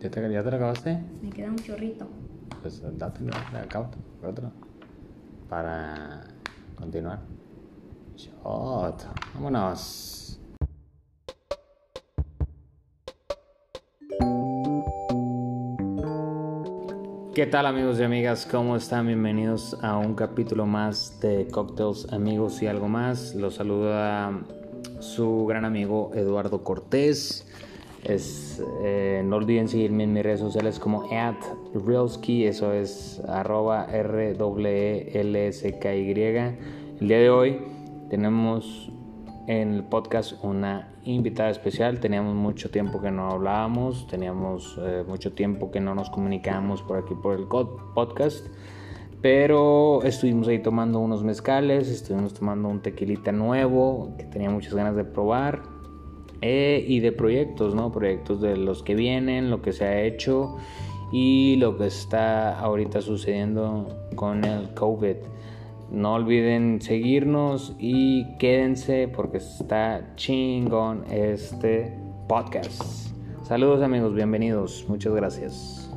¿Ya te, ya te lo acabaste? Me queda un chorrito. Pues dátelo, otro. Para continuar. Shot. Vámonos. ¿Qué tal amigos y amigas? ¿Cómo están? Bienvenidos a un capítulo más de Cocktails Amigos y algo más. Los saluda su gran amigo Eduardo Cortés. Es, eh, no olviden seguirme en mis redes sociales como @realski, eso es arroba r -E l s k y. El día de hoy tenemos en el podcast una invitada especial. Teníamos mucho tiempo que no hablábamos, teníamos eh, mucho tiempo que no nos comunicábamos por aquí por el podcast. Pero estuvimos ahí tomando unos mezcales, estuvimos tomando un tequilita nuevo que tenía muchas ganas de probar. Eh, y de proyectos, ¿no? Proyectos de los que vienen, lo que se ha hecho y lo que está ahorita sucediendo con el COVID. No olviden seguirnos y quédense porque está chingón este podcast. Saludos amigos, bienvenidos, muchas gracias.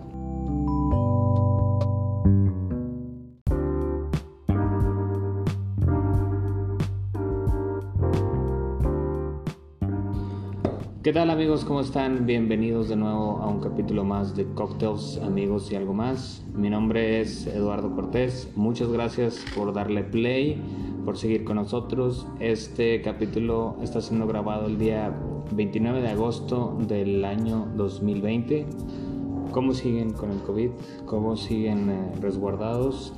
¿Qué tal amigos? ¿Cómo están? Bienvenidos de nuevo a un capítulo más de Cocktails, amigos y algo más. Mi nombre es Eduardo Cortés. Muchas gracias por darle play, por seguir con nosotros. Este capítulo está siendo grabado el día 29 de agosto del año 2020. ¿Cómo siguen con el COVID? ¿Cómo siguen eh, resguardados?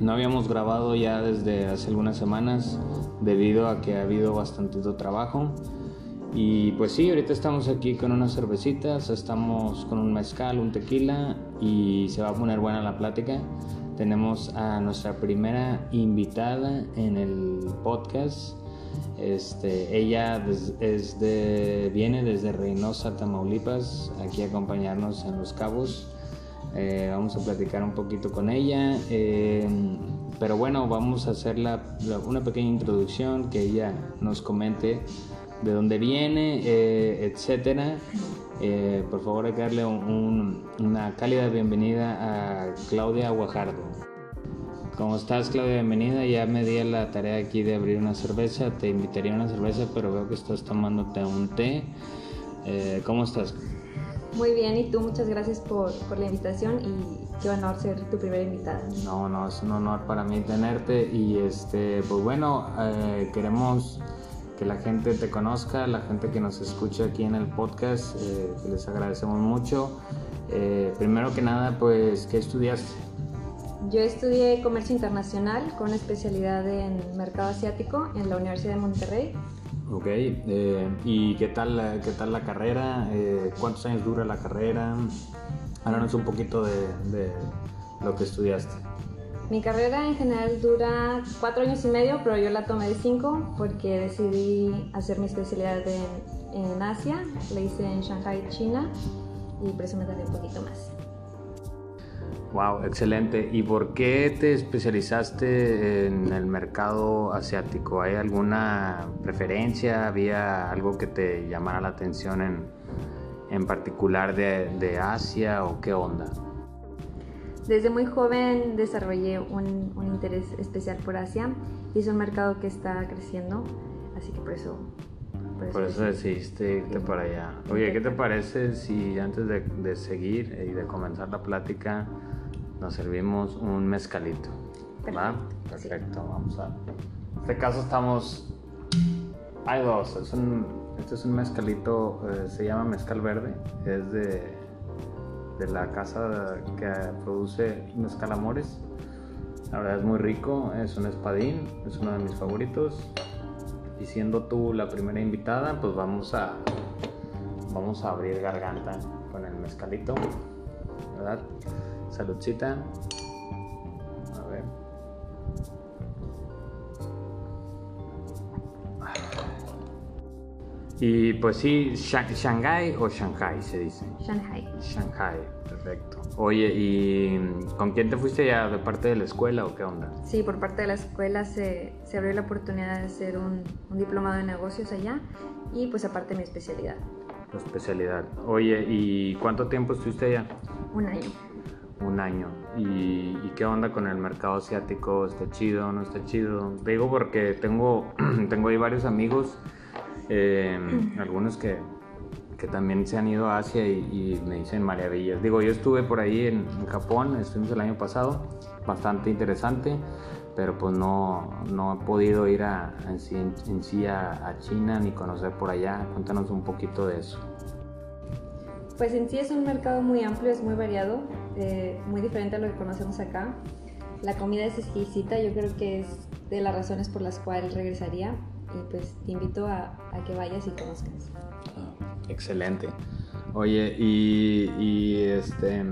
No habíamos grabado ya desde hace algunas semanas debido a que ha habido bastante trabajo. Y pues sí, ahorita estamos aquí con unas cervecitas, estamos con un mezcal, un tequila y se va a poner buena la plática. Tenemos a nuestra primera invitada en el podcast. Este, ella es de, viene desde Reynosa, Tamaulipas, aquí a acompañarnos en Los Cabos. Eh, vamos a platicar un poquito con ella. Eh, pero bueno, vamos a hacer una pequeña introducción que ella nos comente de dónde viene, eh, etcétera. Eh, por favor, hay que darle una cálida bienvenida a Claudia Guajardo. ¿Cómo estás, Claudia? Bienvenida. Ya me di la tarea aquí de abrir una cerveza. Te invitaría a una cerveza, pero veo que estás tomándote un té. Eh, ¿Cómo estás? Muy bien, y tú muchas gracias por, por, la invitación y qué honor ser tu primera invitada. No, no, es un honor para mí tenerte y este, pues bueno, queremos que la gente te conozca, la gente que nos escucha aquí en el podcast, eh, les agradecemos mucho. Eh, primero que nada, pues, ¿qué estudiaste? Yo estudié comercio internacional con especialidad en mercado asiático en la Universidad de Monterrey. Ok, eh, ¿y qué tal, qué tal la carrera? ¿Cuántos años dura la carrera? Háblanos un poquito de, de lo que estudiaste. Mi carrera en general dura cuatro años y medio, pero yo la tomé de cinco porque decidí hacer mi especialidad en, Asia. La hice en Shanghai, China, y por eso me tardé un poquito más. Wow, excelente. ¿Y por qué te especializaste en el mercado asiático? ¿Hay alguna preferencia? ¿Había algo que te llamara la atención en, en particular de, de Asia o qué onda? Desde muy joven desarrollé un, interés especial por Asia y es un mercado que está creciendo, así que por eso... Por eso, decidiste irte para allá. Oye, ¿qué te parece si antes de, seguir y de comenzar la plática nos servimos un mezcalito? ¿Va? Perfecto, vamos a... En este caso estamos... Hay dos, es un, este es un mezcalito, eh, se llama mezcal verde, es de de la casa que produce Mezcal Amores. La verdad es muy rico, es un espadín, es uno de mis favoritos. Y siendo tú la primera invitada, pues vamos a vamos a abrir garganta con el mezcalito, ¿verdad? Saludcita. Y pues sí, Shanghai o Shanghai se dice. Shanghai. Shanghai, perfecto. Oye, ¿y con quién te fuiste ya? ¿De parte de la escuela o qué onda? Sí, por parte de la escuela se, se abrió la oportunidad de hacer un, un, diplomado de negocios allá y pues aparte mi especialidad. tu especialidad. Oye, ¿y cuánto tiempo estuviste allá? Un año. Un año. ¿Y, qué onda con el mercado asiático? ¿Está chido? ¿No está chido? Digo porque tengo, tengo ahí varios amigos, eh, algunos que, que también se han ido a Asia y, me dicen maravillas. Digo, yo estuve por ahí en, en Japón, estuvimos el año pasado, bastante interesante pero pues no, no he podido ir a, en sí, a, China ni conocer por allá. Cuéntanos un poquito de eso. Pues en sí es un mercado muy amplio, es muy variado, eh, muy diferente a lo que conocemos acá. La comida es exquisita, yo creo que es de las razones por las cuales regresaría y pues te invito a, que vayas y conozcas. Ah, excelente. Oye, y, y, este,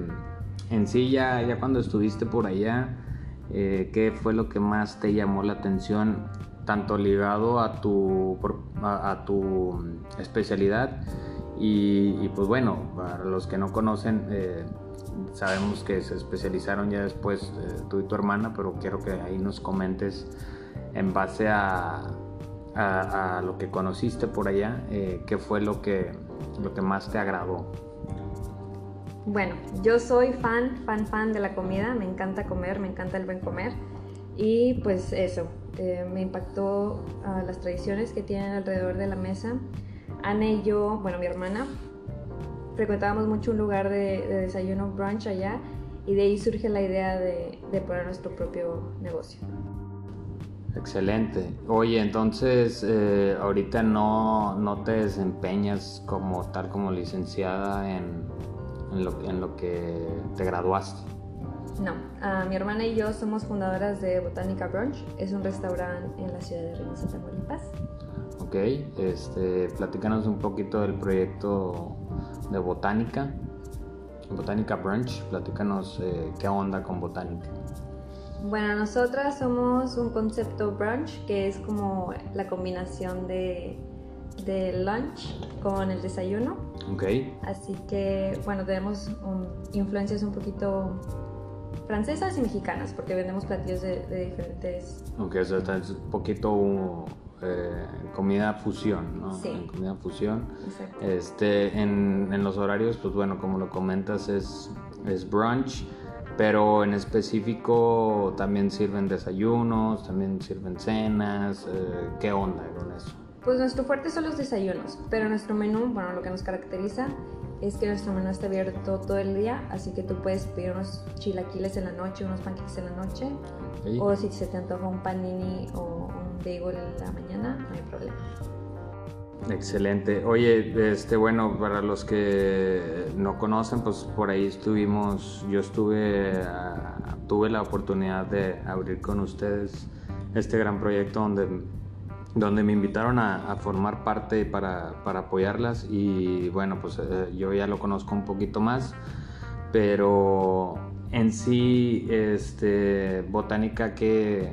en sí ya, ya cuando estuviste por allá, eh, qué fue lo que más te llamó la atención, tanto ligado a tu, a, tu especialidad y, pues bueno, para los que no conocen, eh, sabemos que se especializaron ya después eh, tú y tu hermana, pero quiero que ahí nos comentes en base a, a, lo que conociste por allá, qué fue lo que, lo que más te agradó. Bueno, yo soy fan, fan, fan de la comida, me encanta comer, me encanta el buen comer y pues eso, eh, me impactó ah, las tradiciones que tienen alrededor de la mesa. Ana y yo, bueno, mi hermana, frecuentábamos mucho un lugar de, desayuno brunch allá y de ahí surge la idea de, poner nuestro propio negocio. Excelente. Oye, entonces eh, ahorita no, no te desempeñas como tal como licenciada en, en lo, que te graduaste? No, mi hermana y yo somos fundadoras de Botánica Brunch. Es un restaurante en la ciudad de Reynosa, Tamaulipas. Ok, este, platícanos un poquito del proyecto de Botánica. Botánica Brunch, platícanos eh, qué onda con Botánica. Bueno, nosotras somos un concepto brunch que es como la combinación de de lunch con el desayuno. Ok. Así que, bueno, tenemos influencias un poquito francesas y mexicanas, porque vendemos platillos de, diferentes... Ok, o sea, es un poquito eh, comida fusión, ¿no? Sí. Comida fusión. Exacto. Este, en, en, los horarios, pues bueno, como lo comentas, es, es brunch pero en específico también sirven desayunos, también sirven cenas, eh, ¿qué onda con eso? Pues nuestro fuerte son los desayunos, pero nuestro menú, bueno, lo que nos caracteriza es que nuestro menú está abierto todo el día, así que tú puedes pedir unos chilaquiles en la noche, unos pancakes en la noche, o si se te antoja un panini o un bagel en la mañana, no hay problema. Excelente. Oye, este, bueno, para los que no conocen, pues por ahí estuvimos, yo estuve, ah, tuve la oportunidad de abrir con ustedes este gran proyecto donde donde me invitaron a, formar parte para, para, apoyarlas y bueno, pues eh, yo ya lo conozco un poquito más, pero en sí, este, Botánica, ¿qué,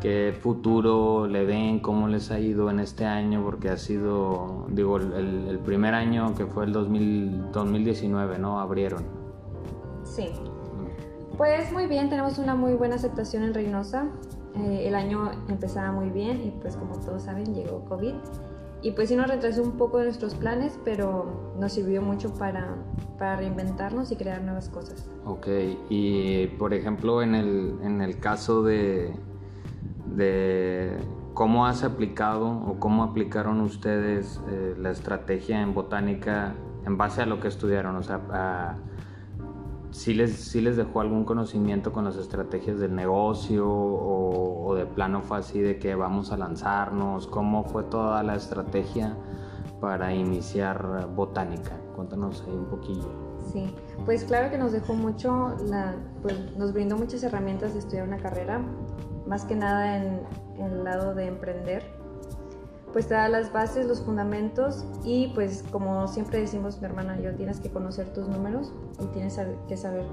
qué futuro le ven? ¿Cómo les ha ido en este año? Porque ha sido, digo, el, primer año que fue el 2000, 2019, ¿no? Abrieron. Sí. Pues muy bien, tenemos una muy buena aceptación en Reynosa. Eh, el año empezaba muy bien y pues como todos saben llegó COVID y pues sí nos retrasó un poco nuestros planes, pero nos sirvió mucho para, para reinventarnos y crear nuevas cosas. Ok, y por ejemplo en el, en el caso de, de cómo has aplicado o cómo aplicaron ustedes eh, la estrategia en botánica en base a lo que estudiaron, o sea, a, si les, les dejó algún conocimiento con las estrategias del negocio o, de plano fue así de que vamos a lanzarnos, cómo fue toda la estrategia para iniciar botánica. Cuéntanos ahí un poquillo. Sí, pues claro que nos dejó mucho, pues nos brindó muchas herramientas de estudiar una carrera, más que nada en, el lado de emprender pues te da las bases, los fundamentos y pues como siempre decimos mi hermana yo, tienes que conocer tus números y tienes que saber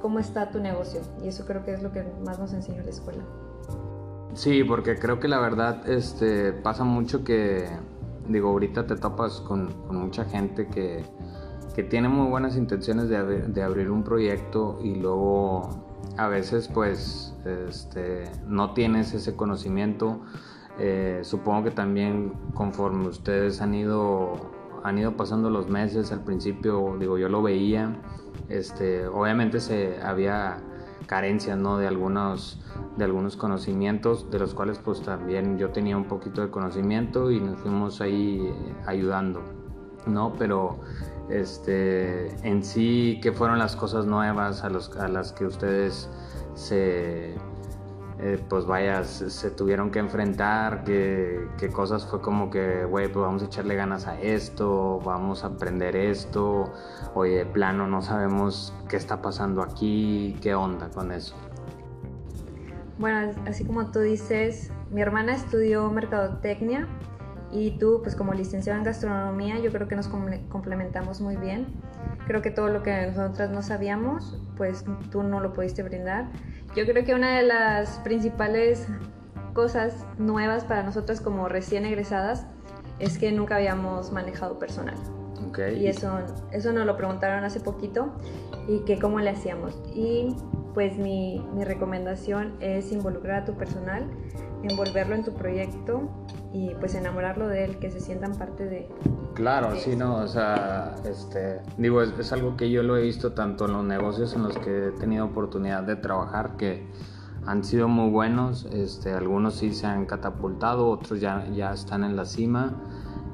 cómo está tu negocio y eso creo que es lo que más nos enseñó la escuela. Sí, porque creo que la verdad este, pasa mucho que, digo, ahorita te topas con, mucha gente que, que, tiene muy buenas intenciones de, de abrir un proyecto y luego a veces pues este, no tienes ese conocimiento eh, supongo que también conforme ustedes han ido han ido pasando los meses, al principio, digo, yo lo veía, este, obviamente se había carencias, ¿no? De algunos, de algunos conocimientos, de los cuales pues también yo tenía un poquito de conocimiento y nos fuimos ahí eh, ayudando, ¿no? Pero este, en sí, ¿qué fueron las cosas nuevas a, los, a las que ustedes se eh, pues vaya, se, tuvieron que enfrentar, qué, cosas fue como que, güey, pues vamos a echarle ganas a esto, vamos a aprender esto, oye, de plano no sabemos qué está pasando aquí, qué onda con eso. Bueno, así como tú dices, mi hermana estudió mercadotecnia y tú, pues como licenciado en gastronomía, yo creo que nos complementamos muy bien. Creo que todo lo que nosotras no sabíamos, pues tú no lo pudiste brindar. Yo creo que una de las principales cosas nuevas para nosotras como recién egresadas es que nunca habíamos manejado personal. Okay. Y eso, eso nos lo preguntaron hace poquito y que cómo le hacíamos. Y pues mi, mi recomendación es involucrar a tu personal, envolverlo en tu proyecto y pues enamorarlo de él, que se sientan parte de... Claro, sí, no, o sea, este, digo, es, algo que yo lo he visto tanto en los negocios en los que he tenido oportunidad de trabajar, que han sido muy buenos, este, algunos sí se han catapultado, otros ya, ya están en la cima.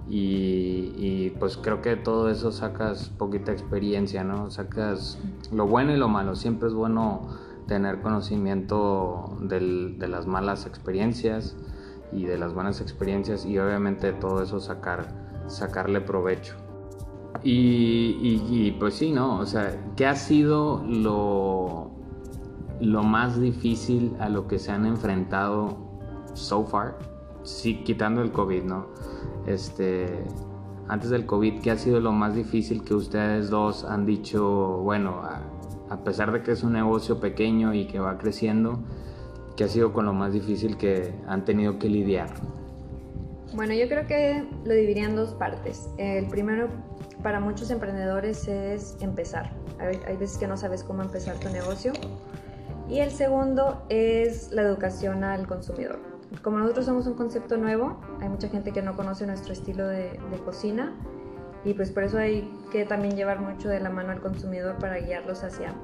Y, y, pues creo que todo eso sacas poquita experiencia, ¿no? Sacas lo bueno y lo malo. Siempre es bueno tener conocimiento del, de las malas experiencias y de las buenas experiencias y obviamente todo eso sacar, sacarle provecho. Y, pues sí, ¿no? O sea, ¿qué ha sido lo, lo más difícil a lo que se han enfrentado so far? Sí, quitando el COVID, ¿no? Este, antes del COVID, ¿qué ha sido lo más difícil que ustedes dos han dicho, bueno, a pesar de que es un negocio pequeño y que va creciendo, ¿Qué ha sido con lo más difícil que han tenido que lidiar? Bueno, yo creo que lo dividiría en dos partes. El primero, para muchos emprendedores, es empezar. Hay, veces que no sabes cómo empezar tu negocio. Y el segundo es la educación al consumidor. Como nosotros somos un concepto nuevo, hay mucha gente que no conoce nuestro estilo de cocina y pues por eso hay que también llevar mucho de la mano al consumidor para guiarlos hacia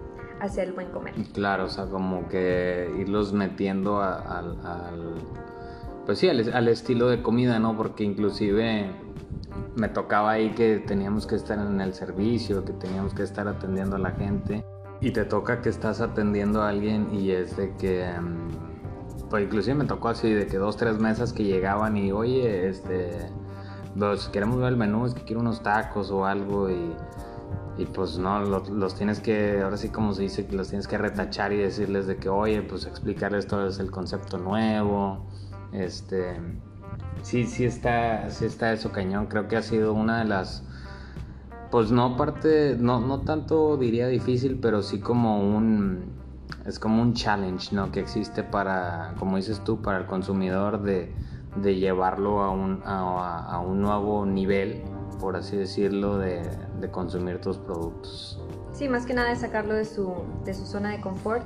hacia el buen comer. Claro, o sea, como que irlos metiendo al, pues sí, al, estilo de comida, ¿no? Porque inclusive me tocaba ahí que teníamos que estar en el servicio, que teníamos que estar atendiendo a la gente y te toca que estás atendiendo a alguien y es de que... Mm, pues inclusive me tocó así de que dos, tres mesas que llegaban y oye, este, pues queremos ver el menú, es que quiero unos tacos o algo y y pues no, los, tienes que, ahora sí como se dice, los tienes que retachar y decirles de que, oye, pues explicarles todo es el concepto nuevo, este, sí, sí está, sí está eso cañón, creo que ha sido una de las, pues no parte, no, no tanto diría difícil, pero sí como un, es como un challenge, ¿no? Que existe para, como dices tú, para el consumidor de, de llevarlo a un, a, a un nuevo nivel por así decirlo, de, consumir tus productos. Sí, más que nada es sacarlo de su, de su zona de confort.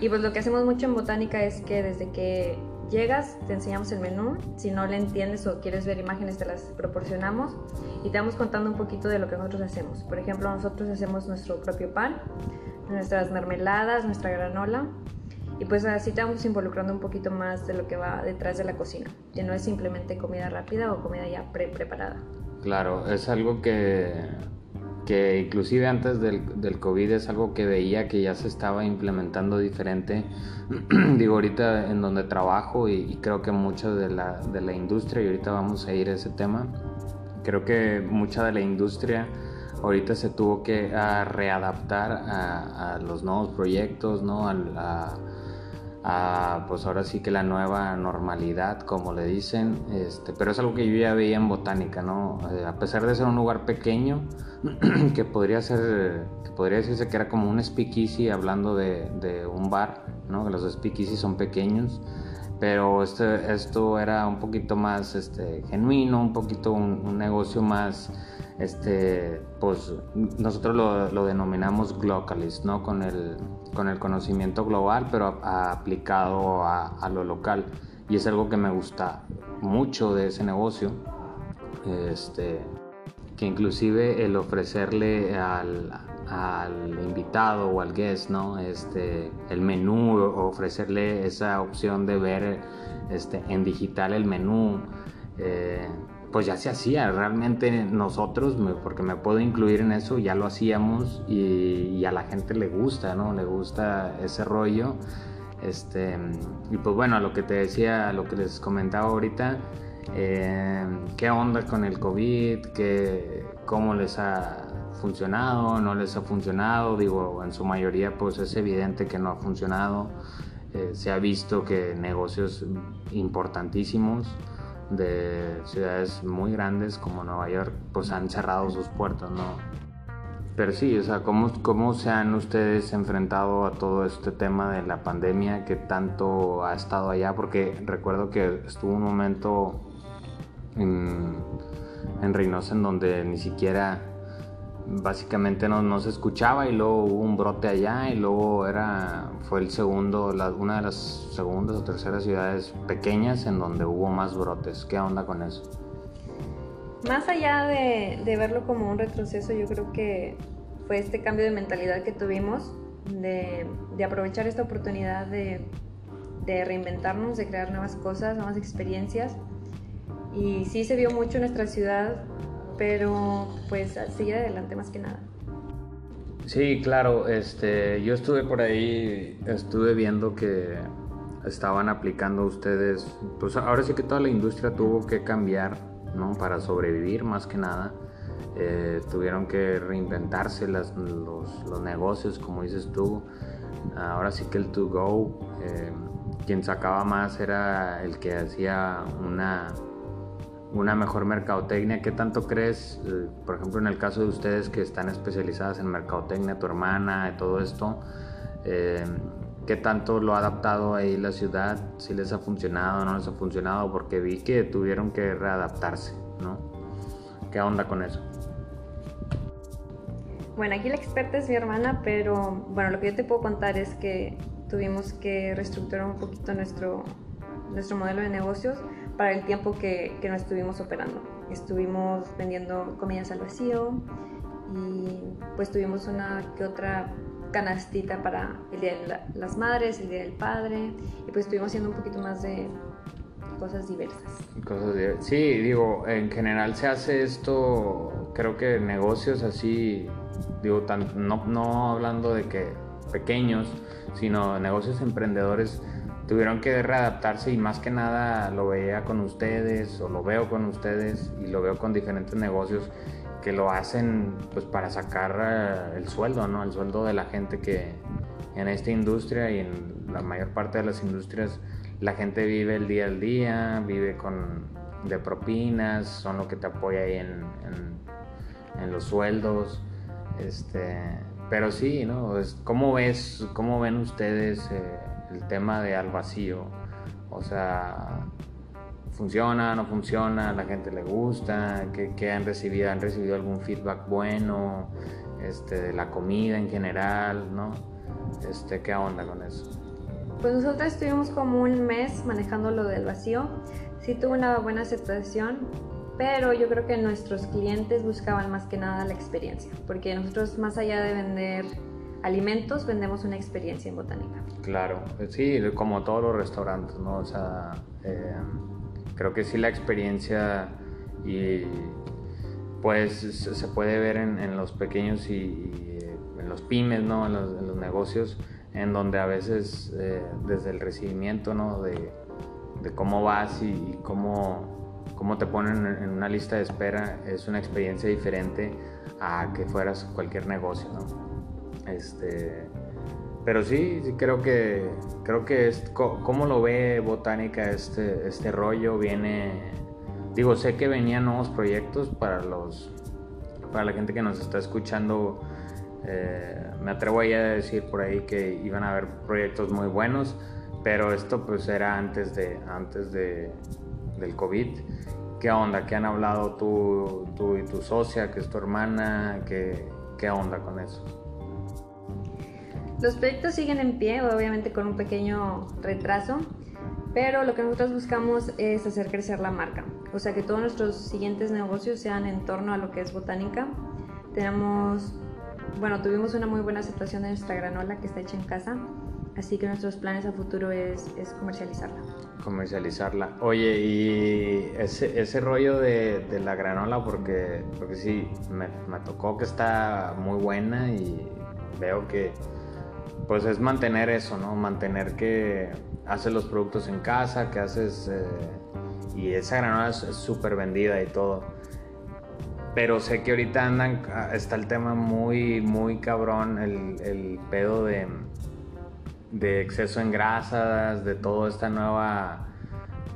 Y pues lo que hacemos mucho en botánica es que desde que llegas te enseñamos el menú, si no le entiendes o quieres ver imágenes te las proporcionamos y te vamos contando un poquito de lo que nosotros hacemos. Por ejemplo, nosotros hacemos nuestro propio pan, nuestras mermeladas, nuestra granola y pues así te vamos involucrando un poquito más de lo que va detrás de la cocina, que no es simplemente comida rápida o comida ya pre preparada. Claro, es algo que, que inclusive antes del, del, COVID es algo que veía que ya se estaba implementando diferente. Digo, ahorita en donde trabajo y, creo que mucha de la, de la industria, y ahorita vamos a ir a ese tema, creo que mucha de la industria ahorita se tuvo que readaptar a, a, los nuevos proyectos, ¿no? A, pues ahora sí que la nueva normalidad, como le dicen, este, pero es algo que yo ya veía en botánica, ¿no? Eh, a pesar de ser un lugar pequeño, que podría ser, que podría decirse que era como un speakeasy hablando de, un bar, ¿no? Que los speakeasy son pequeños, pero este, esto era un poquito más este, genuino, un poquito un negocio más este, pues nosotros lo, denominamos glocalist, ¿no? Con el, con el conocimiento global, pero aplicado a, lo local. Y es algo que me gusta mucho de ese negocio. Este, que inclusive el ofrecerle al, invitado o al guest, ¿no? Este, el menú, ofrecerle esa opción de ver este, en digital el menú, eh, pues ya se hacía. Realmente nosotros, porque me puedo incluir en eso, ya lo hacíamos y, a la gente le gusta, ¿no? Le gusta ese rollo. Este, y pues bueno, a lo que te decía, a lo que les comentaba ahorita, eh, qué onda con el COVID, ¿Qué, cómo les ha funcionado, no les ha funcionado, digo, en su mayoría pues es evidente que no ha funcionado, eh, se ha visto que negocios importantísimos de ciudades muy grandes como Nueva York pues han cerrado sus puertas, ¿no? Pero sí, o sea, ¿cómo, ¿cómo se han ustedes enfrentado a todo este tema de la pandemia que tanto ha estado allá? Porque recuerdo que estuvo un momento en, en Reynosa en donde ni siquiera básicamente no, no, se escuchaba y luego hubo un brote allá y luego era fue el segundo una de las segundas o terceras ciudades pequeñas en donde hubo más brotes. Qué onda con eso más allá de, verlo como un retroceso yo creo que fue este cambio de mentalidad que tuvimos de, de aprovechar esta oportunidad de, de reinventarnos de crear nuevas cosas nuevas experiencias. Y sí se vio mucho en nuestra ciudad, pero pues seguir adelante más que nada. Sí, claro, este, yo estuve por ahí, estuve viendo que estaban aplicando ustedes, pues ahora sí que toda la industria tuvo que cambiar, ¿no? Para sobrevivir más que nada. Eh, tuvieron que reinventarse los, los, negocios, como dices tú. Ahora sí que el to go, eh, quien sacaba más era el que hacía una una mejor mercadotecnia. ¿Qué tanto crees, eh, por ejemplo, en el caso de ustedes que están especializadas en mercadotecnia, tu hermana, y todo esto, eh, qué tanto lo ha adaptado ahí la ciudad? ¿Si les ha funcionado o no les ha funcionado? Porque vi que tuvieron que readaptarse, ¿no? ¿Qué onda con eso? Bueno, aquí la experta es mi hermana, pero bueno, lo que yo te puedo contar es que tuvimos que reestructurar un poquito nuestro, nuestro modelo de negocios para el tiempo que, que no estuvimos operando. Estuvimos vendiendo comidas al vacío y pues tuvimos una que otra canastita para el Día de las Madres, el Día del Padre y pues estuvimos haciendo un poquito más de cosas diversas. Cosas Sí, digo, en general se hace esto, creo que negocios así, digo, tan, no, no hablando de que pequeños, sino negocios emprendedores tuvieron que readaptarse y más que nada lo veía con ustedes o lo veo con ustedes y lo veo con diferentes negocios que lo hacen pues para sacar eh, el sueldo, ¿no? El sueldo de la gente que en esta industria y en la mayor parte de las industrias la gente vive el día al día, vive con de propinas, son lo que te apoya ahí en, en, los sueldos, este, pero sí, ¿no? ¿Cómo ves, cómo ven ustedes eh, el tema de al vacío. O sea, funciona, no funciona, la gente le gusta, ¿qué, han recibido? ¿Han recibido algún feedback bueno este, de la comida en general? ¿no? Este, ¿Qué onda con eso? Pues nosotros estuvimos como un mes manejando lo del vacío. Sí tuvo una buena aceptación, pero yo creo que nuestros clientes buscaban más que nada la experiencia, porque nosotros más allá de vender alimentos, vendemos una experiencia en botánica. Claro, sí, como todos los restaurantes, ¿no? O sea, eh, creo que sí la experiencia y pues se puede ver en, los pequeños y, en los pymes, ¿no? En los, negocios, en donde a veces eh, desde el recibimiento, ¿no? De, cómo vas y, cómo, cómo te ponen en una lista de espera es una experiencia diferente a que fueras cualquier negocio, ¿no? Este, pero sí, creo que creo que es cómo lo ve Botánica este este rollo viene digo, sé que venían nuevos proyectos para los para la gente que nos está escuchando eh, me atrevo a decir por ahí que iban a haber proyectos muy buenos, pero esto pues era antes de antes de del COVID. ¿Qué onda? ¿Qué han hablado tú, tú y tu socia, que es tu hermana? ¿Qué, qué onda con eso? Los proyectos siguen en pie, obviamente con un pequeño retraso, pero lo que nosotros buscamos es hacer crecer la marca. o sea que todos nuestros siguientes negocios sean en torno a lo que es botánica. Tenemos, bueno, tuvimos una muy buena aceptación de nuestra granola que está hecha en casa, así que nuestros planes a futuro es, es comercializarla. Comercializarla. Oye, y ese, ese rollo de, de, la granola, porque, porque sí, me, me tocó que está muy buena y veo que pues es mantener eso, ¿no? Mantener que haces los productos en casa, que haces... Eh, y esa granola es súper vendida y todo. Pero sé que ahorita andan, ah, está el tema muy, muy cabrón, el, el pedo de, de exceso en grasas, de toda esta nueva,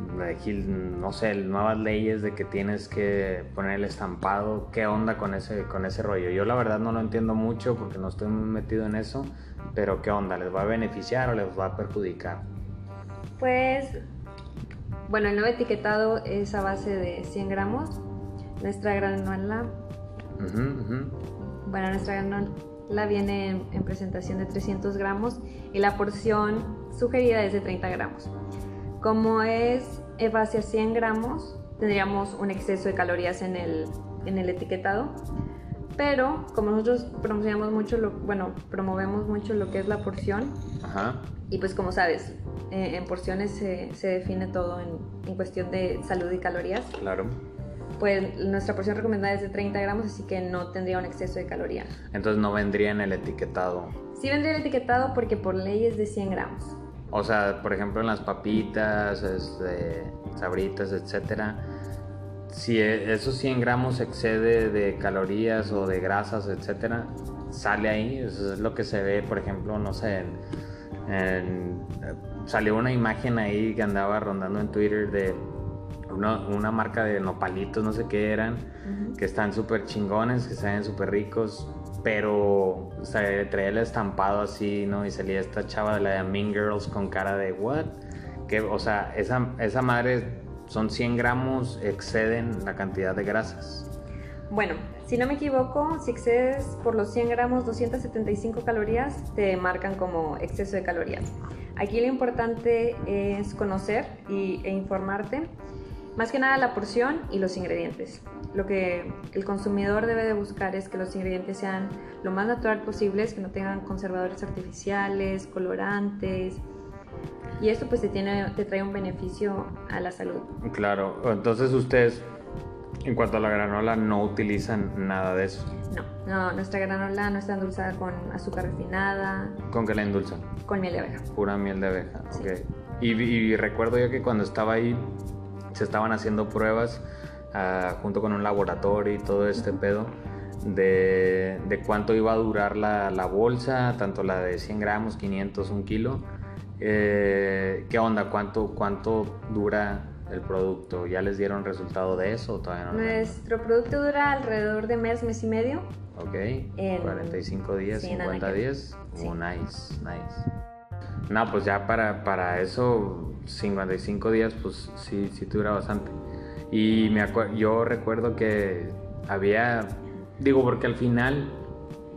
no sé, nuevas leyes de que tienes que poner el estampado. ¿Qué onda con ese, con ese rollo? Yo la verdad no lo entiendo mucho porque no estoy muy metido en eso, pero ¿qué onda? ¿Les va a beneficiar o les va a perjudicar? Pues, bueno, el nuevo etiquetado es a base de 100 gramos. Nuestra granola, bueno, nuestra granola viene en, presentación de 300 gramos y la porción sugerida es de 30 gramos. Como es base a 100 gramos, tendríamos un exceso de calorías en el, en el etiquetado pero como nosotros promocionamos mucho lo, bueno, promovemos mucho lo que es la porción, y pues como sabes, eh, en porciones se, se define todo en, en, cuestión de salud y calorías. Claro. Pues nuestra porción recomendada es de 30 gramos, así que no tendría un exceso de calorías. Entonces no vendría en el etiquetado. Sí vendría el etiquetado porque por ley es de 100 gramos. O sea, por ejemplo en las papitas, este, sabritas, etcétera, si e, esos 100 gramos excede de calorías o de grasas, etcétera, sale ahí. Eso es lo que se ve, por ejemplo, no sé, salió una imagen ahí que andaba rondando en Twitter de una, marca de nopalitos, no sé qué eran, que están súper chingones, que se súper ricos, pero o traía el estampado así, ¿no? Y salía esta chava de la de Mean Girls con cara de, ¿what? Que, o sea, esa, esa madre son 100 gramos, exceden la cantidad de grasas. Bueno, si no me equivoco, si excedes por los 100 gramos 275 calorías, te marcan como exceso de calorías. Aquí lo importante es conocer y, e informarte, más que nada la porción y los ingredientes. Lo que el consumidor debe de buscar es que los ingredientes sean lo más natural posibles, que no tengan conservadores artificiales, colorantes, y esto pues te, tiene, te trae un beneficio a la salud. Claro, entonces ustedes en cuanto a la granola no utilizan nada de eso. No, no, nuestra granola no está endulzada con azúcar refinada. ¿Con qué la endulzan? Con miel de abeja. Pura miel de abeja, ok. Y, recuerdo yo que cuando estaba ahí se estaban haciendo pruebas uh, junto con un laboratorio y todo este pedo de, de, cuánto iba a durar la, la bolsa, tanto la de 100 gramos, 500, un kilo eh, ¿Qué onda? ¿Cuánto, ¿Cuánto dura el producto? ¿Ya les dieron resultado de eso o todavía no? Nuestro producto dura alrededor de mes, mes y medio. Ok. 45 días, 50 días. Oh, nice, nice. No, pues ya para, para eso, 55 días, pues sí, sí dura bastante. Y me yo recuerdo que había, digo, porque al final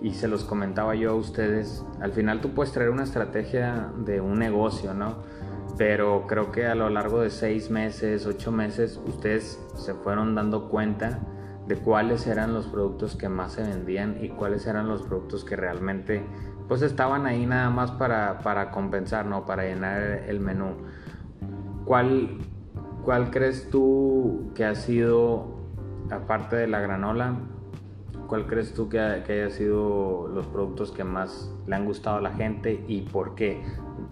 y se los comentaba yo a ustedes, al final tú puedes traer una estrategia de un negocio, ¿no? Pero creo que a lo largo de seis meses, ocho meses, ustedes se fueron dando cuenta de cuáles eran los productos que más se vendían y cuáles eran los productos que realmente pues estaban ahí nada más para, para compensar, ¿no? Para llenar el menú. ¿Cuál, ¿Cuál crees tú que ha sido, aparte de la granola, ¿Cuál crees tú que, que haya sido los productos que más le han gustado a la gente y por qué?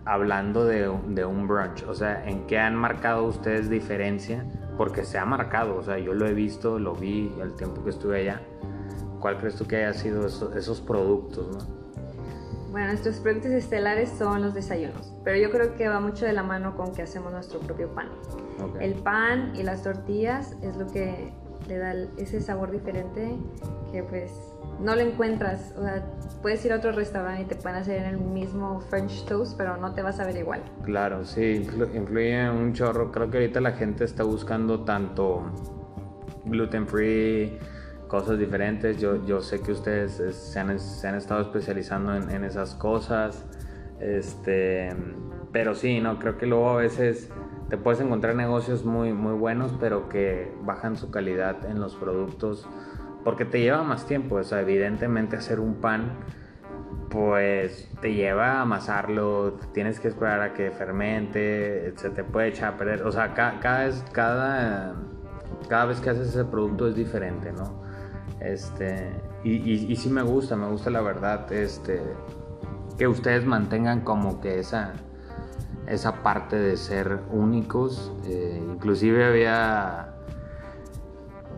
Hablando de, de, un brunch, o sea, ¿en qué han marcado ustedes diferencia? Porque se ha marcado, o sea, yo lo he visto, lo vi el tiempo que estuve allá. ¿Cuál crees tú que haya sido esos, productos? ¿no? Bueno, nuestros productos estelares son los desayunos, pero yo creo que va mucho de la mano con que hacemos nuestro propio pan. El pan y las tortillas es lo que le da ese sabor diferente que pues no lo encuentras. O sea, puedes ir a otro restaurante y te pueden hacer el mismo French toast, pero no te vas a ver igual. Claro, sí, influye un chorro. Creo que ahorita la gente está buscando tanto gluten free, cosas diferentes. Yo, yo sé que ustedes se han, se han estado especializando en, en, esas cosas. Este, pero sí, no, creo que luego a veces te puedes encontrar negocios muy, muy buenos, pero que bajan su calidad en los productos porque te lleva más tiempo. O sea, evidentemente hacer un pan, pues te lleva a amasarlo, tienes que esperar a que fermente, se te puede echar a perder. O sea, cada, cada, vez, cada, cada vez que haces ese producto es diferente, ¿no? Este, y, y, y sí me gusta, me gusta la verdad, este, que ustedes mantengan como que esa esa parte de ser únicos. Eh, inclusive había,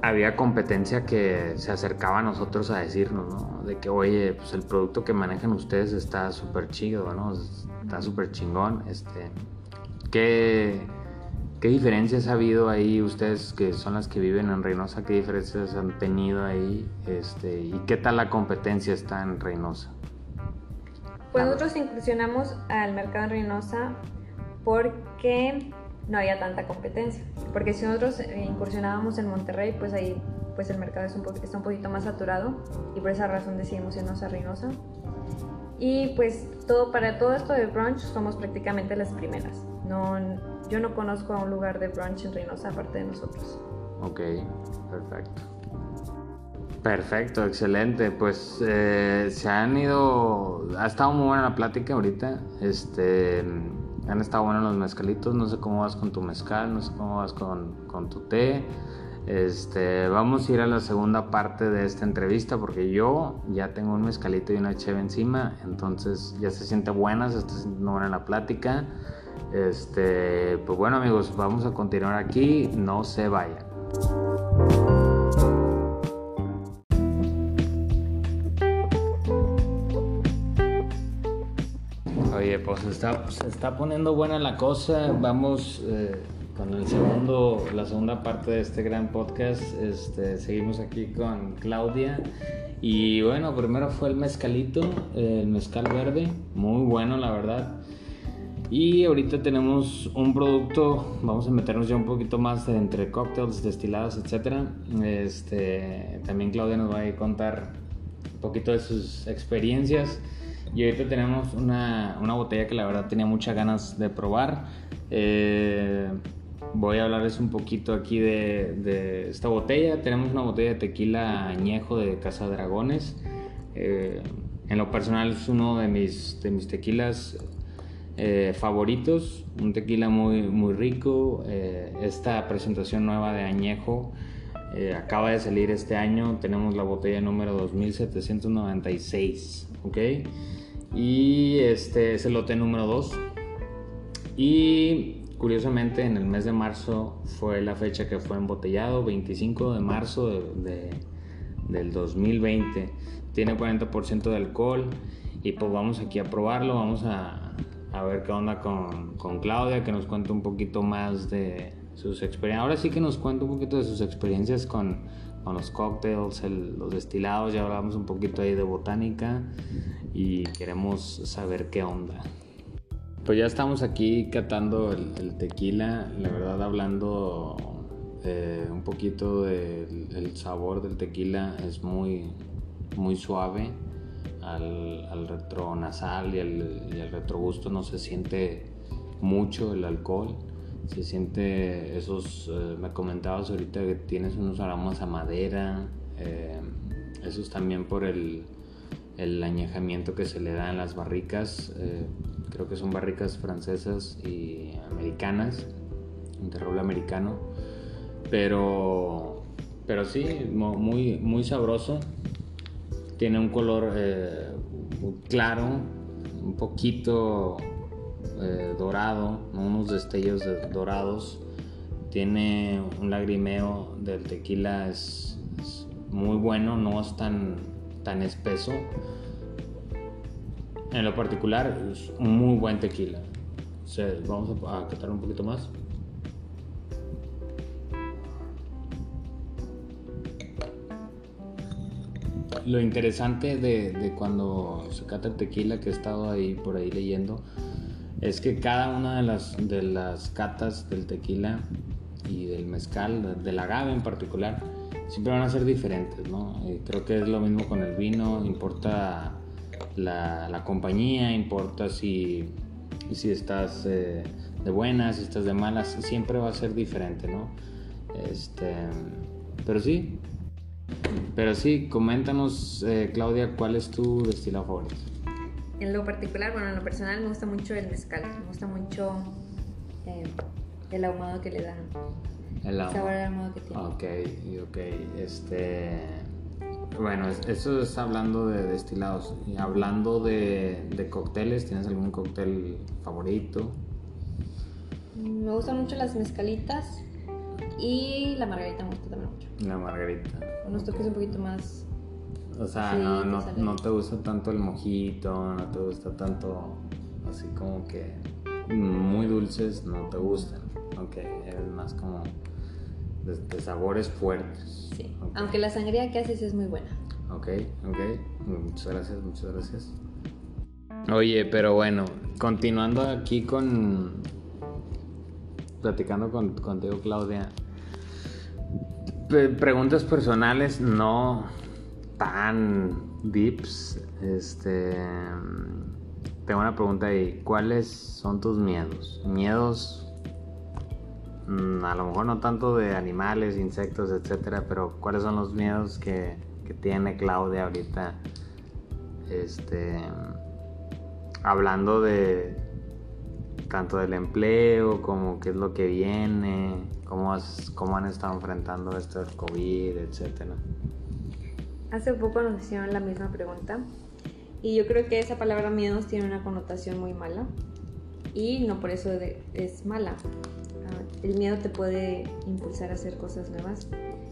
había competencia que se acercaba a nosotros a decirnos, ¿no? De que, oye, pues el producto que manejan ustedes está súper chido, ¿no? Está súper chingón. Este, ¿qué, ¿Qué diferencias ha habido ahí ustedes que son las que viven en Reynosa? ¿Qué diferencias han tenido ahí? Este, ¿Y qué tal la competencia está en Reynosa? Pues nosotros incursionamos al mercado en Reynosa porque no había tanta competencia. Porque si nosotros eh, incursionábamos en Monterrey, pues ahí pues el mercado es un está un poquito más saturado y por esa razón decidimos irnos a Reynosa. Y pues todo, para todo esto de brunch somos prácticamente las primeras. No, yo no conozco a un lugar de brunch en Reynosa aparte de nosotros. Ok, perfecto. Perfecto, excelente. Pues eh, se han ido, ha estado muy buena la plática ahorita. Este, han estado buenos los mezcalitos, no sé cómo vas con tu mezcal, no sé cómo vas con, con tu té. Este, vamos a ir a la segunda parte de esta entrevista porque yo ya tengo un mezcalito y una cheve encima, entonces ya se siente buena, se está sintiendo buena la plática. Este, pues bueno amigos, vamos a continuar aquí, no se vayan. Oye, pues está, se está poniendo buena la cosa. Vamos eh, con el segundo, la segunda parte de este gran podcast. Este, seguimos aquí con Claudia. Y bueno, primero fue el mezcalito, el mezcal verde, muy bueno la verdad. Y ahorita tenemos un producto, vamos a meternos ya un poquito más entre cócteles, destilados, etc. Este, también Claudia nos va a contar un poquito de sus experiencias. Y ahorita tenemos una, una, botella que la verdad tenía muchas ganas de probar. Eh, voy a hablarles un poquito aquí de, esta botella. Tenemos una botella de tequila añejo de Casa Dragones. Eh, en lo personal es uno de mis, de mis tequilas eh, favoritos. Un tequila muy, muy rico. Esta presentación nueva de añejo acaba de salir este año. Tenemos la botella número 2796. ¿ok? Y este es el lote número 2. Y curiosamente en el mes de marzo fue la fecha que fue embotellado, 25 de marzo de, del 2020. Tiene 40% de alcohol y pues vamos aquí a probarlo, vamos a, a ver qué onda con, con, Claudia, que nos cuente un poquito más de sus experiencias. Ahora sí que nos cuente un poquito de sus experiencias con, con los cócteles, los destilados, ya hablamos un poquito ahí de botánica y queremos saber qué onda. Pues ya estamos aquí catando el, tequila, la verdad hablando eh, un poquito del sabor del tequila es muy, muy suave, al, al retronasal y al, y al retrogusto no se siente mucho el alcohol se siente esos, eh, me comentabas ahorita que tienes unos aromas a madera, eh, eso es también por el, el, añejamiento que se le da en las barricas, eh, creo que son barricas francesas y americanas, un terror americano, pero, pero sí, muy, muy sabroso, tiene un color claro, un poquito eh, dorado, unos destellos dorados. Tiene un lagrimeo del tequila, es, muy bueno, no es tan, tan espeso. En lo particular, es un muy buen tequila. vamos a, a un poquito más. Lo interesante de, de, cuando se cata el tequila, que he estado ahí por ahí leyendo, es que cada una de las, de las catas del tequila y del mezcal, del agave en particular, siempre van a ser diferentes, ¿no? creo que es lo mismo con el vino, importa la, la compañía, importa si, si estás eh, de buenas, si estás de malas, siempre va a ser diferente, ¿no? Este, pero sí, pero sí, coméntanos, eh, Claudia, ¿cuál es tu destilado favorito? En lo particular, bueno, en lo personal me gusta mucho el mezcal, me gusta mucho eh, el ahumado que le dan. El sabor al ahumado que tiene. Ok, ok, este... Bueno, eso es hablando de destilados. Y hablando de, de cócteles, ¿tienes algún cóctel favorito? Me gustan mucho las mezcalitas y la margarita me gusta también mucho. La margarita. Unos toques un poquito más. O sea, no, no, no, te gusta tanto el mojito, no te gusta tanto así como que muy dulces, no te gustan. Ok, es más como de, sabores fuertes. Sí, aunque la sangría que haces es muy buena. Ok, ok, muchas gracias, muchas gracias. Oye, pero bueno, continuando aquí con, platicando con, contigo, Claudia. preguntas personales, no tan deeps. Este. Tengo una pregunta ahí. ¿Cuáles son tus miedos? Miedos. Mm, a lo mejor no tanto de animales, insectos, etcétera, pero ¿cuáles son los miedos que, tiene Claudia ahorita? Este. Hablando de, tanto del empleo como qué es lo que viene, cómo, cómo han estado enfrentando esto del COVID, etcétera. Hace poco nos hicieron la misma pregunta y yo creo que esa palabra miedos tiene una connotación muy mala y no por eso es mala. El miedo te puede impulsar a hacer cosas nuevas.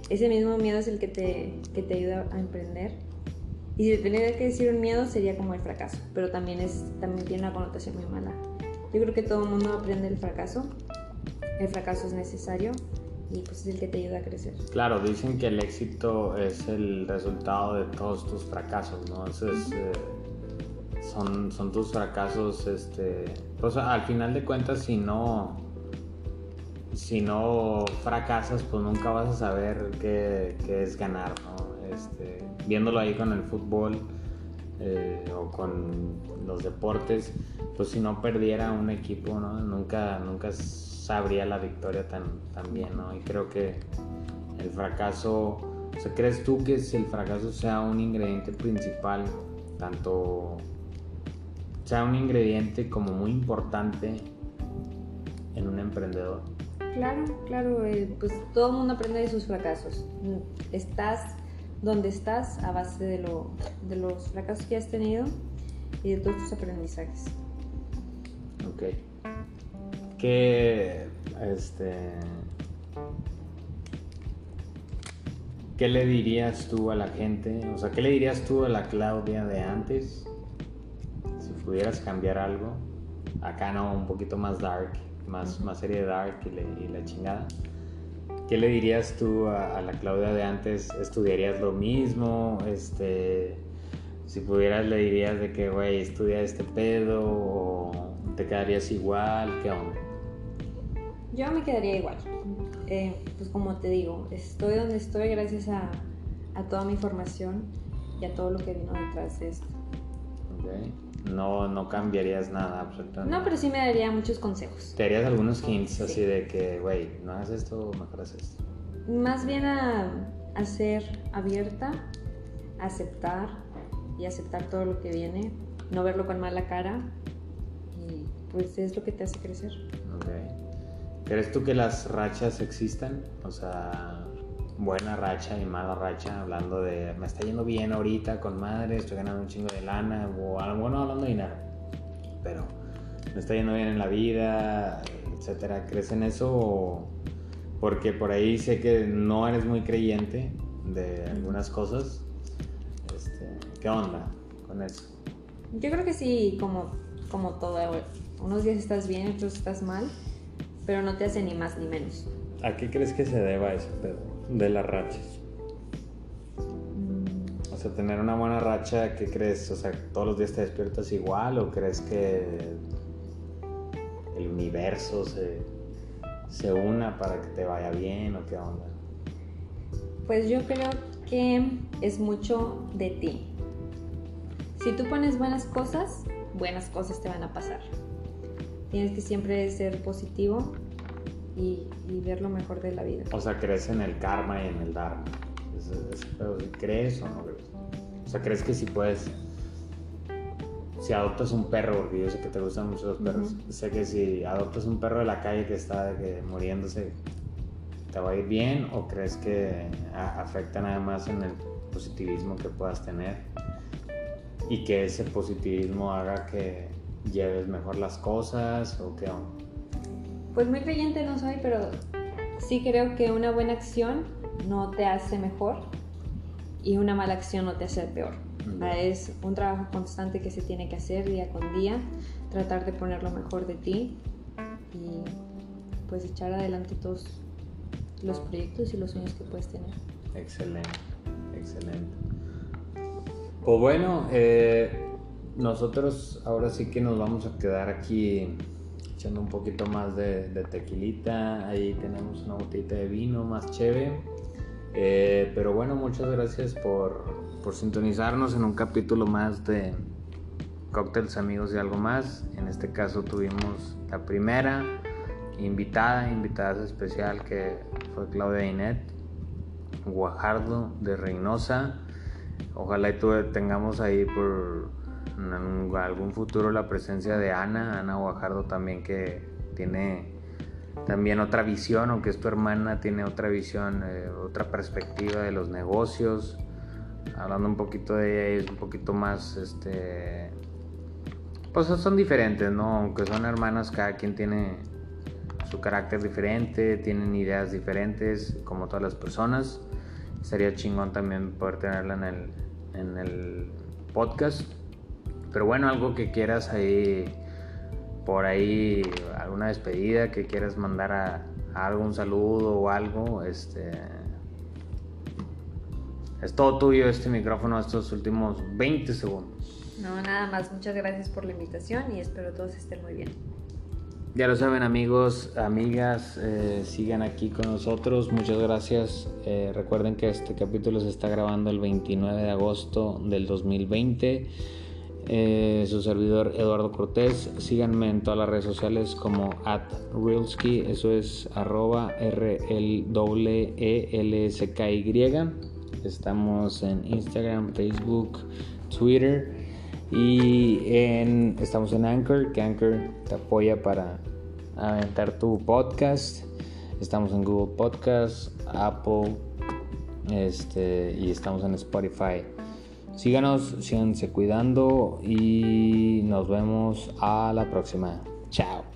Ese mismo miedo es el que te, que te ayuda a emprender. Y si tenía que decir un miedo sería como el fracaso, pero también, es, también tiene una connotación muy mala. Yo creo que todo el mundo aprende el fracaso. El fracaso es necesario y pues es el que te ayuda a crecer. Claro, dicen que el éxito es el resultado de todos tus fracasos, ¿no? Entonces, eh, son, son tus fracasos, este, pues al final de cuentas, si no, si no fracasas, pues nunca vas a saber qué, es ganar. Este, viéndolo ahí con el fútbol eh, o con los deportes, pues si no perdiera un equipo. Nunca, nunca sabría la victoria tan, tan bien, ¿no? Y creo que el fracaso, o sea, ¿crees tú que el fracaso sea un ingrediente principal, tanto sea un ingrediente como muy importante en un emprendedor? Claro, claro, eh, pues todo el mundo aprende de sus fracasos. Estás donde estás a base de, lo, de los fracasos que has tenido y de todos tus aprendizajes. Ok. ¿Qué, este, ¿Qué le dirías tú a la gente? O sea, ¿qué le dirías tú a la Claudia de antes? Si pudieras cambiar algo. Acá no, un poquito más dark, más, más serie dark y, y la chingada. ¿Qué le dirías tú a, la Claudia de antes? ¿Estudiarías lo mismo? Este, si pudieras le dirías de que, güey, estudia este pedo o te quedarías igual, ¿qué onda? Yo me quedaría igual. Eh, pues como te digo, estoy donde estoy gracias a, a, toda mi formación y a todo lo que vino detrás de esto. Okay no, no cambiarías nada absolutamente. No, pero sí me daría muchos consejos. Te darías algunos hints así de que, güey, no hagas esto, mejor haces esto. Más bien a, a ser abierta, aceptar y aceptar todo lo que viene, no verlo con mala cara y pues es lo que te hace crecer. Ok. ¿Crees tú que las rachas existan? O sea, buena racha y mala racha, hablando de me está yendo bien ahorita con madre, estoy ganando un chingo de lana, o bueno, hablando de dinero, pero me está yendo bien en la vida, etcétera. ¿Crees en eso? Porque por ahí sé que no eres muy creyente de algunas cosas. Este, ¿Qué onda con eso? Yo creo que sí, como, como todo. Unos días estás bien, otros estás mal, pero no te hace ni más ni menos. ¿A qué crees que se deba ese pedo? De las rachas? O sea, tener una buena racha, ¿qué crees? O sea, todos los días te despiertas igual o crees que el universo se, se una para que te vaya bien o qué onda? Pues yo creo que es mucho de ti. Si tú pones buenas cosas, buenas cosas te van a pasar. tienes que siempre ser positivo y, ver lo mejor de la vida. O sea, crees en el karma y en el dharma. ¿Crees o no crees? O sea, ¿crees que si puedes si adoptas un perro, porque yo sé que te gustan mucho los perros, sé que si adoptas un perro de la calle que está muriéndose, ¿te va a ir bien o crees que afecta nada más en el positivismo que puedas tener y que ese positivismo haga que lleves mejor las cosas o qué Pues muy creyente no soy, pero sí creo que una buena acción no te hace mejor y una mala acción no te hace peor. Es un trabajo constante que se tiene que hacer día con día, tratar de poner lo mejor de ti y pues echar adelante todos los proyectos y los sueños que puedes tener. Excelente, excelente. Pues bueno, eh, nosotros ahora sí que nos vamos a quedar aquí echando un poquito más de, tequilita. Ahí tenemos una botellita de vino más chévere. Eh, pero bueno, muchas gracias por, por sintonizarnos en un capítulo más de Cócteles Amigos y algo más. En este caso tuvimos la primera invitada, invitada especial que fue Claudia Inet, Guajardo de Reynosa. Ojalá y tengamos ahí por en algún futuro la presencia de Ana, Ana Guajardo también que tiene también otra visión, aunque es tu hermana, tiene otra visión, eh, otra perspectiva de los negocios, hablando un poquito de ella, es un poquito más, este, pues son diferentes, ¿no? Aunque son hermanas, cada quien tiene su carácter diferente, tienen ideas diferentes, como todas las personas. Sería chingón también poder tenerla en el, en el podcast. Pero bueno, algo que quieras ahí, por ahí, alguna despedida que quieras mandar a, a algún saludo o algo, este es todo tuyo este micrófono estos últimos 20 segundos. No, nada más. Muchas gracias por la invitación y espero todos estén muy bien. Ya lo saben amigos, amigas, eh, sigan aquí con nosotros. Muchas gracias. Eh, recuerden que este capítulo se está grabando el 29 de agosto del 2020. Eh, su servidor Eduardo Cortés. Síganme en todas las redes sociales como at eso es arroba R L E L S K Y. Estamos en Instagram, Facebook, Twitter y estamos en Anchor, que Anchor te apoya para aventar tu podcast. Estamos en Google Podcast, Apple este, y estamos en Spotify. Síganos, síganse cuidando y nos vemos a la próxima. Chao.